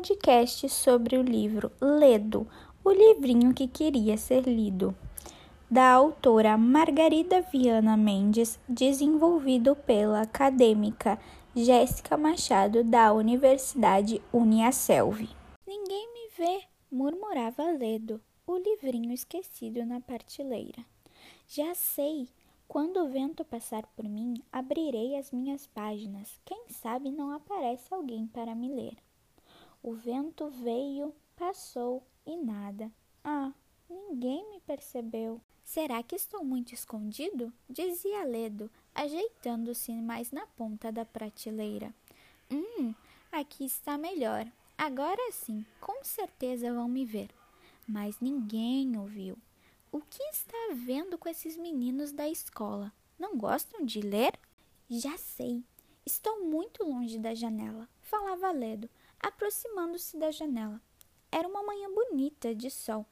podcast sobre o livro Ledo, o livrinho que queria ser lido, da autora Margarida Viana Mendes, desenvolvido pela acadêmica Jéssica Machado da Universidade Uniaselv. Ninguém me vê, murmurava Ledo, o livrinho esquecido na partilheira. Já sei, quando o vento passar por mim, abrirei as minhas páginas. Quem sabe não aparece alguém para me ler. O vento veio, passou e nada. Ah, ninguém me percebeu. Será que estou muito escondido? dizia Ledo, ajeitando-se mais na ponta da prateleira. Hum, aqui está melhor. Agora sim, com certeza vão me ver. Mas ninguém ouviu. O que está havendo com esses meninos da escola? Não gostam de ler? Já sei. Estou muito longe da janela, falava Ledo, aproximando-se da janela. Era uma manhã bonita de sol.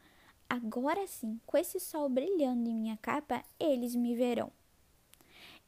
Agora sim, com esse sol brilhando em minha capa, eles me verão.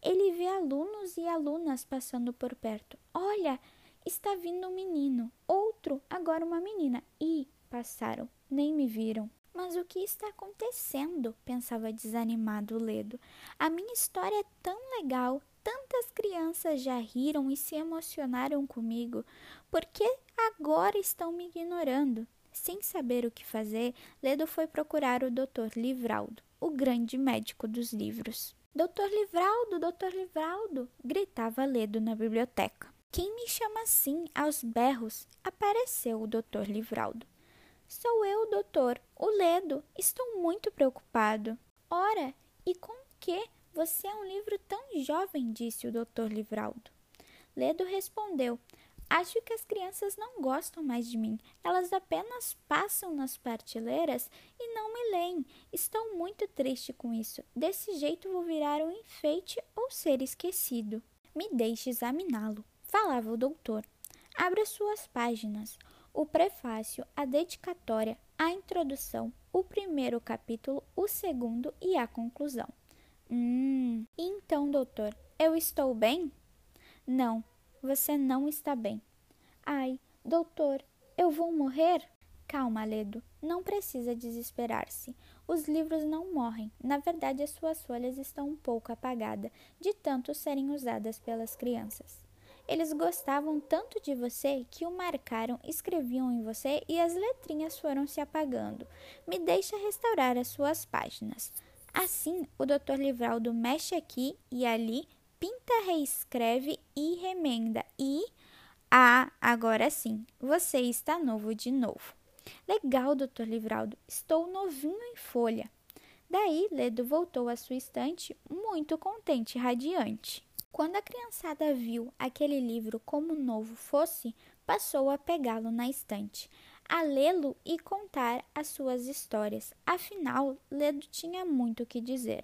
Ele vê alunos e alunas passando por perto. Olha, está vindo um menino, outro, agora uma menina. E passaram, nem me viram. Mas o que está acontecendo? pensava desanimado Ledo. A minha história é tão legal, tantas crianças já riram e se emocionaram comigo. Por que agora estão me ignorando? Sem saber o que fazer, Ledo foi procurar o Dr. Livraldo, o grande médico dos livros. Doutor Livraldo, doutor Livraldo! gritava Ledo na biblioteca. Quem me chama assim aos berros? Apareceu o doutor Livraldo. Doutor, o Ledo. Estou muito preocupado. Ora, e com que? Você é um livro tão jovem, disse o doutor Livraldo. Ledo respondeu: Acho que as crianças não gostam mais de mim. Elas apenas passam nas prateleiras e não me leem. Estou muito triste com isso. Desse jeito vou virar um enfeite ou ser esquecido. Me deixe examiná-lo, falava o doutor. Abra suas páginas o prefácio, a dedicatória, a introdução, o primeiro capítulo, o segundo e a conclusão. Hum, então, doutor, eu estou bem? Não, você não está bem. Ai, doutor, eu vou morrer? Calma, Ledo, não precisa desesperar-se. Os livros não morrem. Na verdade, as suas folhas estão um pouco apagadas, de tanto serem usadas pelas crianças. Eles gostavam tanto de você que o marcaram, escreviam em você e as letrinhas foram se apagando. Me deixa restaurar as suas páginas. Assim, o Dr. Livraldo mexe aqui e ali, pinta, reescreve e remenda. E. Ah, agora sim, você está novo de novo. Legal, Dr. Livraldo, estou novinho em folha. Daí, Ledo voltou à sua estante, muito contente e radiante. Quando a criançada viu aquele livro como novo fosse, passou a pegá-lo na estante, a lê-lo e contar as suas histórias. Afinal, Ledo tinha muito o que dizer.